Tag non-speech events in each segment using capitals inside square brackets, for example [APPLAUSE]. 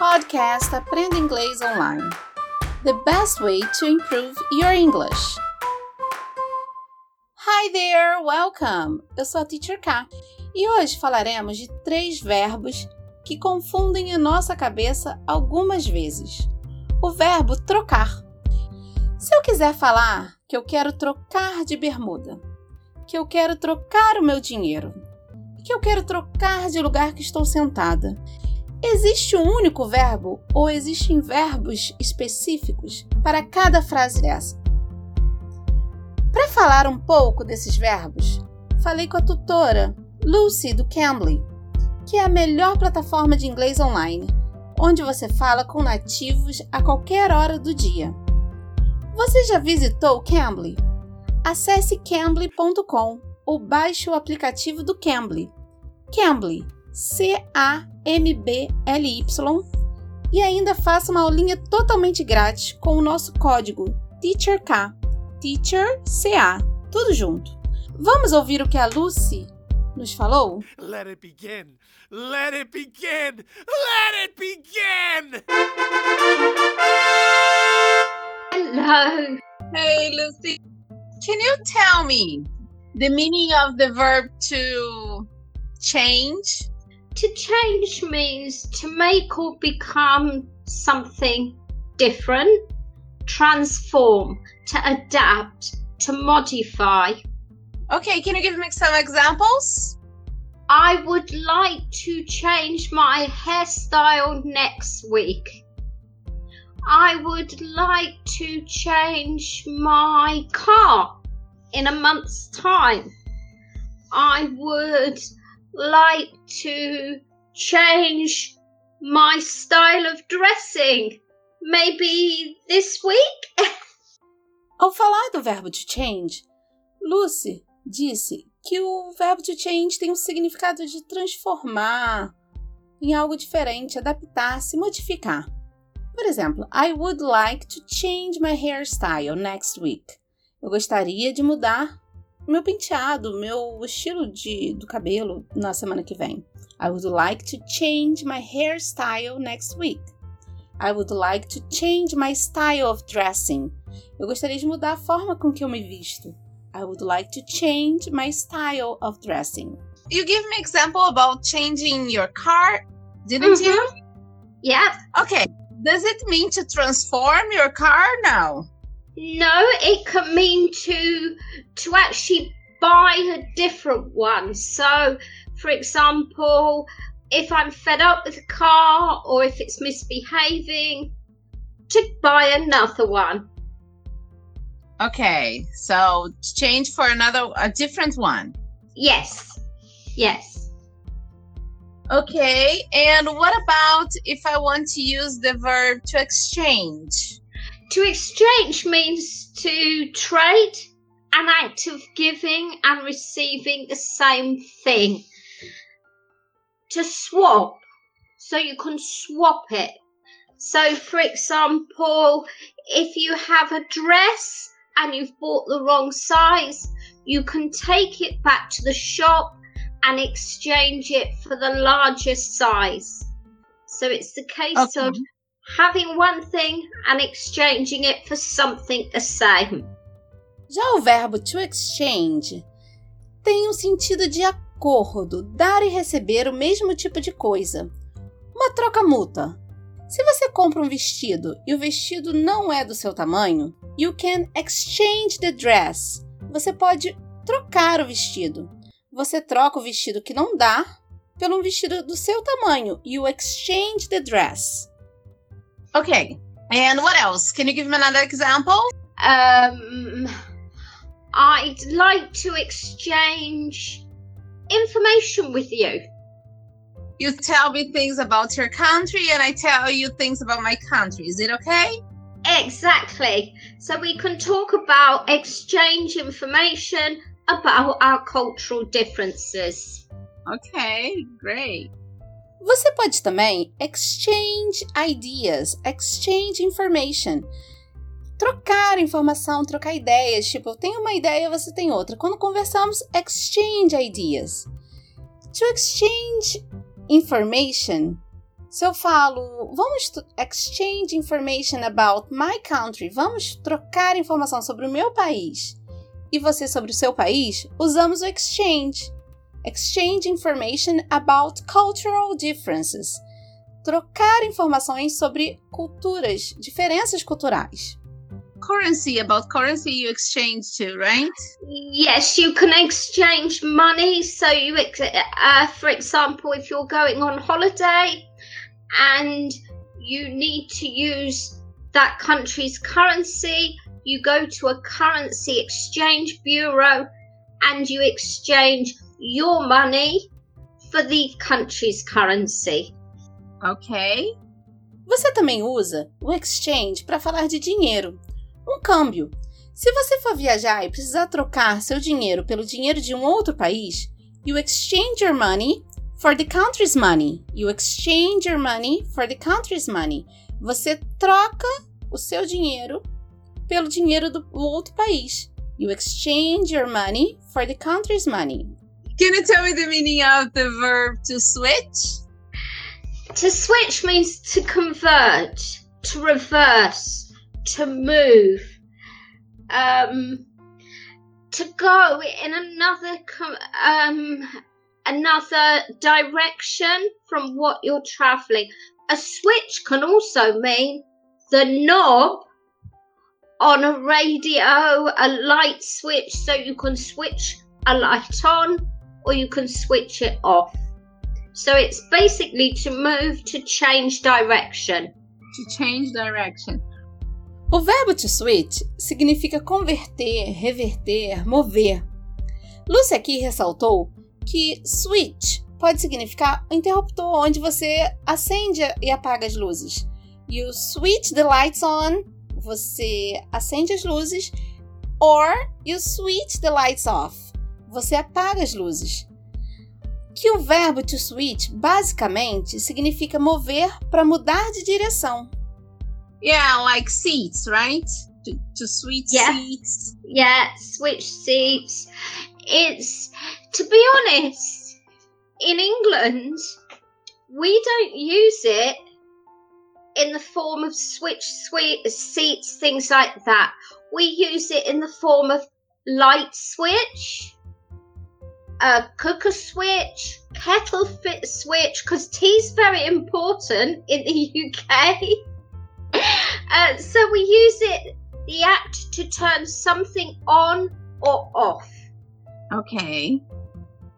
Podcast Aprenda Inglês Online. The best way to improve your English. Hi there, welcome! Eu sou a Teacher K e hoje falaremos de três verbos que confundem a nossa cabeça algumas vezes. O verbo trocar. Se eu quiser falar que eu quero trocar de bermuda, que eu quero trocar o meu dinheiro, que eu quero trocar de lugar que estou sentada, Existe um único verbo ou existem verbos específicos para cada frase dessa? Para falar um pouco desses verbos, falei com a tutora Lucy do Cambly, que é a melhor plataforma de inglês online, onde você fala com nativos a qualquer hora do dia. Você já visitou o Cambly? Acesse cambly.com ou baixe o aplicativo do Cambly. Cambly, C-A MBLY e ainda faça uma aulinha totalmente grátis com o nosso código TEACHERK, TEACHERCA, tudo junto. Vamos ouvir o que a Lucy nos falou? Let it begin! Let it begin! Let it begin! Hello. Hey Lucy, can you tell me the meaning of the verb to change? To change means to make or become something different, transform, to adapt, to modify. Okay, can you give me some examples? I would like to change my hairstyle next week. I would like to change my car in a month's time. I would like to change my style of dressing. Maybe this week? [LAUGHS] Ao falar do verbo to change, Lucy disse que o verbo to change tem um significado de transformar em algo diferente, adaptar-se, modificar. Por exemplo, I would like to change my hairstyle next week. Eu gostaria de mudar meu penteado, meu estilo de, do cabelo na semana que vem. I would like to change my hairstyle next week. I would like to change my style of dressing. Eu gostaria de mudar a forma com que eu me visto. I would like to change my style of dressing. You give me example about changing your car, didn't Mhm. you? yeah. Okay. Does it mean to transform your car now? No, it can mean to to actually buy a different one. So, for example, if I'm fed up with a car or if it's misbehaving, to buy another one. Okay. So change for another a different one. Yes. Yes. Okay. And what about if I want to use the verb to exchange? To exchange means to trade an act of giving and receiving the same thing. To swap, so you can swap it. So, for example, if you have a dress and you've bought the wrong size, you can take it back to the shop and exchange it for the larger size. So, it's the case Okay. of having one thing and exchanging it for something the same. Já o verbo to exchange tem um sentido de acordo, dar e receber o mesmo tipo de coisa. Uma troca mútua. Se você compra um vestido e o vestido não é do seu tamanho, you can exchange the dress. Você pode trocar o vestido. Você troca o vestido que não dá pelo vestido do seu tamanho. You exchange the dress. Okay. And what else? Can you give me another example? Um, I'd like to exchange information with you. You tell me things about your country and I tell you things about my country. Is it okay? Exactly. So we can talk about exchange information about our cultural differences. Ok, great. Você pode também exchange ideas, exchange information. Trocar informação, trocar ideias. Tipo, eu tenho uma ideia, você tem outra. Quando conversamos, exchange ideas. To exchange information Se eu falo, vamos exchange information about my country, vamos trocar informação sobre o meu país, e você sobre o seu país, usamos o exchange. Exchange information about cultural differences. Trocar informações sobre culturas, diferenças culturais. Currency, about currency you exchange too, right? Yes, you can exchange money. So you, uh, for example, if you're going on holiday and you need to use that country's currency, you go to a currency exchange bureau and you exchange your money for the country's currency. Ok. Você também usa o exchange para falar de dinheiro, um câmbio. Se você for viajar e precisar trocar seu dinheiro pelo dinheiro de um outro país, you exchange your money for the country's money. You exchange your money for the country's money. Você troca o seu dinheiro pelo dinheiro do outro país. You exchange your money for the country's money. Can you tell me the meaning of the verb to switch? To switch means to convert, to reverse, to move, um, to go in another um, another direction from what you're traveling. A switch can also mean the knob on a radio, a light switch, so you can switch a light on or you can switch it off. So it's basically to move to change direction. To change direction. O verbo to switch significa converter, reverter, mover. Lucy aqui ressaltou que switch pode significar um interruptor onde você acende e apaga as luzes. You switch the lights on, você acende as luzes, or you switch the lights off você apaga as luzes. Que o verbo to switch basicamente significa mover para mudar de direção. Yeah, like seats, right? To, to switch yeah. seats. Yeah, switch seats. It's to be honest, in England, we don't use it in the form of switch sweet seats, things like that. We use it in the form of light switch a cooker switch, kettle fit switch, because tea's very important in the UK. [LAUGHS] uh, so we use it, the act, to turn something on or off. Ok.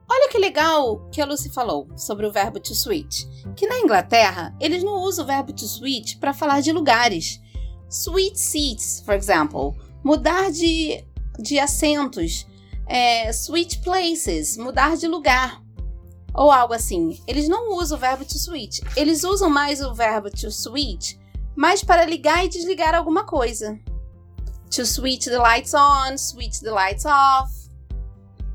Olha que legal que a Lucy falou sobre o verbo to switch. Que na Inglaterra eles não usam o verbo to switch para falar de lugares. Switch seats, for example, mudar de, de assentos é, switch places, mudar de lugar, ou algo assim. Eles não usam o verbo to switch. Eles usam mais o verbo to switch, mais para ligar e desligar alguma coisa. To switch the lights on, switch the lights off.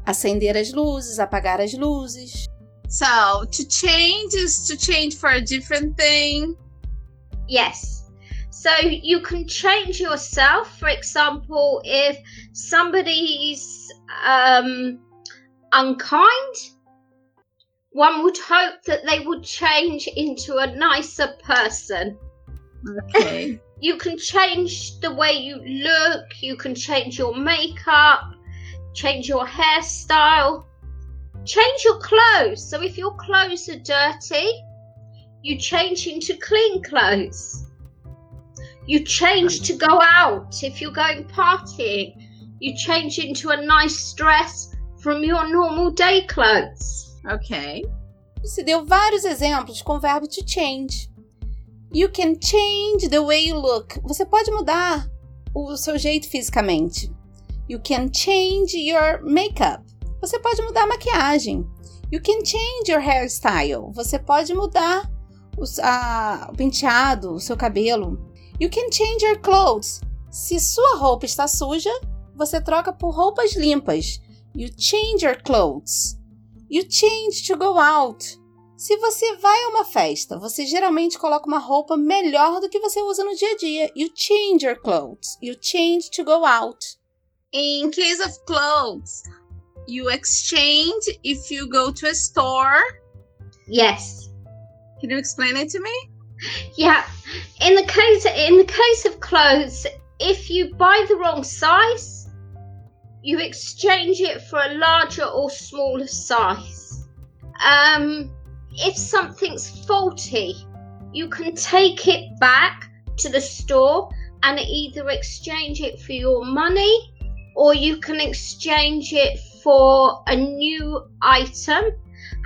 Acender as luzes, apagar as luzes. So, to change is to change for a different thing. Yes. So you can change yourself. For example, if somebody's um, unkind, one would hope that they would change into a nicer person. Okay. [LAUGHS] you can change the way you look, you can change your makeup, change your hairstyle, change your clothes. So if your clothes are dirty, you change into clean clothes. You change to go out if you're going partying. You change into a nice dress from your normal day clothes. Ok. Você deu vários exemplos com o verbo to change. You can change the way you look. Você pode mudar o seu jeito fisicamente. You can change your makeup. Você pode mudar a maquiagem. You can change your hairstyle. Você pode mudar o, a, o penteado, o seu cabelo. You can change your clothes. Se sua roupa está suja, você troca por roupas limpas. You change your clothes. You change to go out. Se você vai a uma festa, você geralmente coloca uma roupa melhor do que você usa no dia a dia. You change your clothes. You change to go out. In case of clothes, you exchange if you go to a store. Yes. Can you explain it to me? Yeah. In the case in the case of clothes, if you buy the wrong size, you exchange it for a larger or smaller size. Um, if something's faulty, you can take it back to the store and either exchange it for your money or you can exchange it for a new item.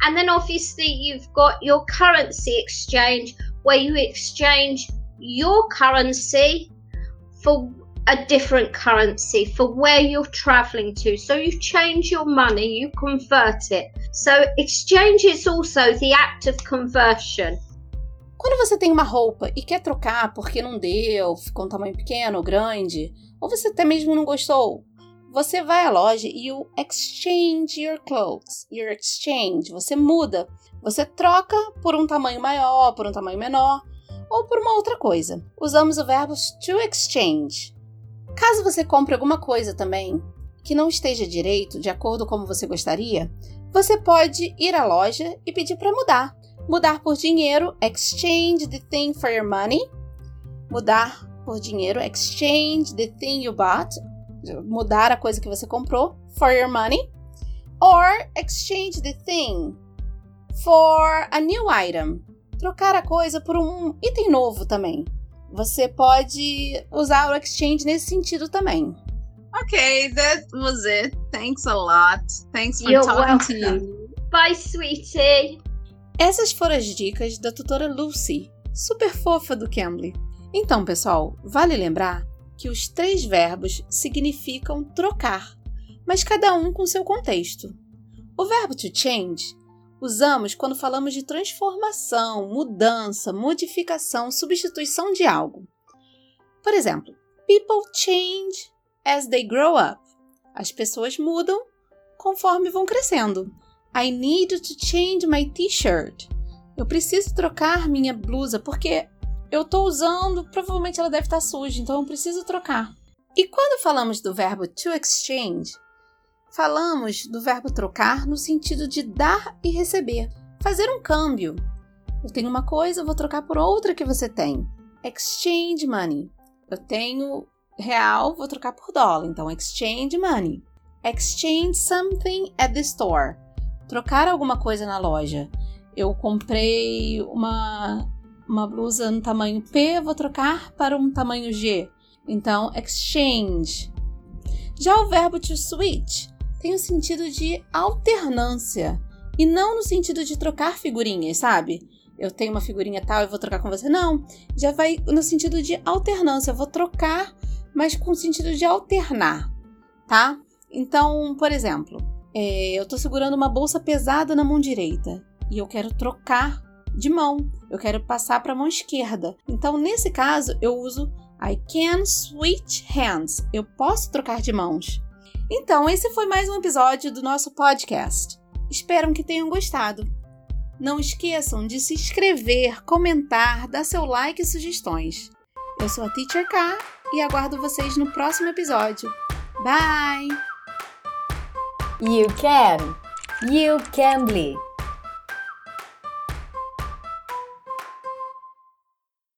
And then obviously you've got your currency exchange where you exchange your currency for a different currency for where you're traveling to. So you change your money, you convert it. So exchange is also the act of conversion. Quando você tem uma roupa e quer trocar porque não deu, ficou um tamanho pequeno ou grande, ou você até mesmo não gostou, você vai à loja e you exchange your clothes. Your exchange, você muda. Você troca por um tamanho maior, por um tamanho menor ou por uma outra coisa. Usamos o verbo to exchange. Caso você compre alguma coisa também que não esteja direito, de acordo como você gostaria, você pode ir à loja e pedir para mudar. Mudar por dinheiro, exchange the thing for your money. Mudar por dinheiro, exchange the thing you bought. Mudar a coisa que você comprou, for your money. Or exchange the thing for a new item. Trocar a coisa por um item novo também. Você pode usar o exchange nesse sentido também. Okay, that was it. Thanks a lot. Thanks for You're talking welcome. to you. Bye, sweetie. Essas foram as dicas da tutora Lucy, super fofa do Cambly. Então, pessoal, vale lembrar que os três verbos significam trocar, mas cada um com seu contexto. O verbo to change usamos quando falamos de transformação, mudança, modificação, substituição de algo. Por exemplo, people change as they grow up. As pessoas mudam conforme vão crescendo. I need to change my t-shirt. Eu preciso trocar minha blusa porque eu estou usando, provavelmente ela deve estar suja, então eu preciso trocar. E quando falamos do verbo to exchange, falamos do verbo trocar no sentido de dar e receber, fazer um câmbio. Eu tenho uma coisa, vou trocar por outra que você tem. Exchange money. Eu tenho real, vou trocar por dólar, então exchange money. Exchange something at the store trocar alguma coisa na loja. Eu comprei uma, uma blusa no tamanho P, vou trocar para um tamanho G. Então, exchange. Já o verbo to switch tem o sentido de alternância e não no sentido de trocar figurinhas, sabe? Eu tenho uma figurinha tal e vou trocar com você. Não, já vai no sentido de alternância. Eu vou trocar, mas com o sentido de alternar, tá? Então, por exemplo, é, eu tô segurando uma bolsa pesada na mão direita e eu quero trocar de mão. Eu quero passar para a mão esquerda. Então, nesse caso, eu uso I can switch hands. Eu posso trocar de mãos. Então, esse foi mais um episódio do nosso podcast. Espero que tenham gostado. Não esqueçam de se inscrever, comentar, dar seu like e sugestões. Eu sou a Teacher K e aguardo vocês no próximo episódio. Bye! You can. You can be.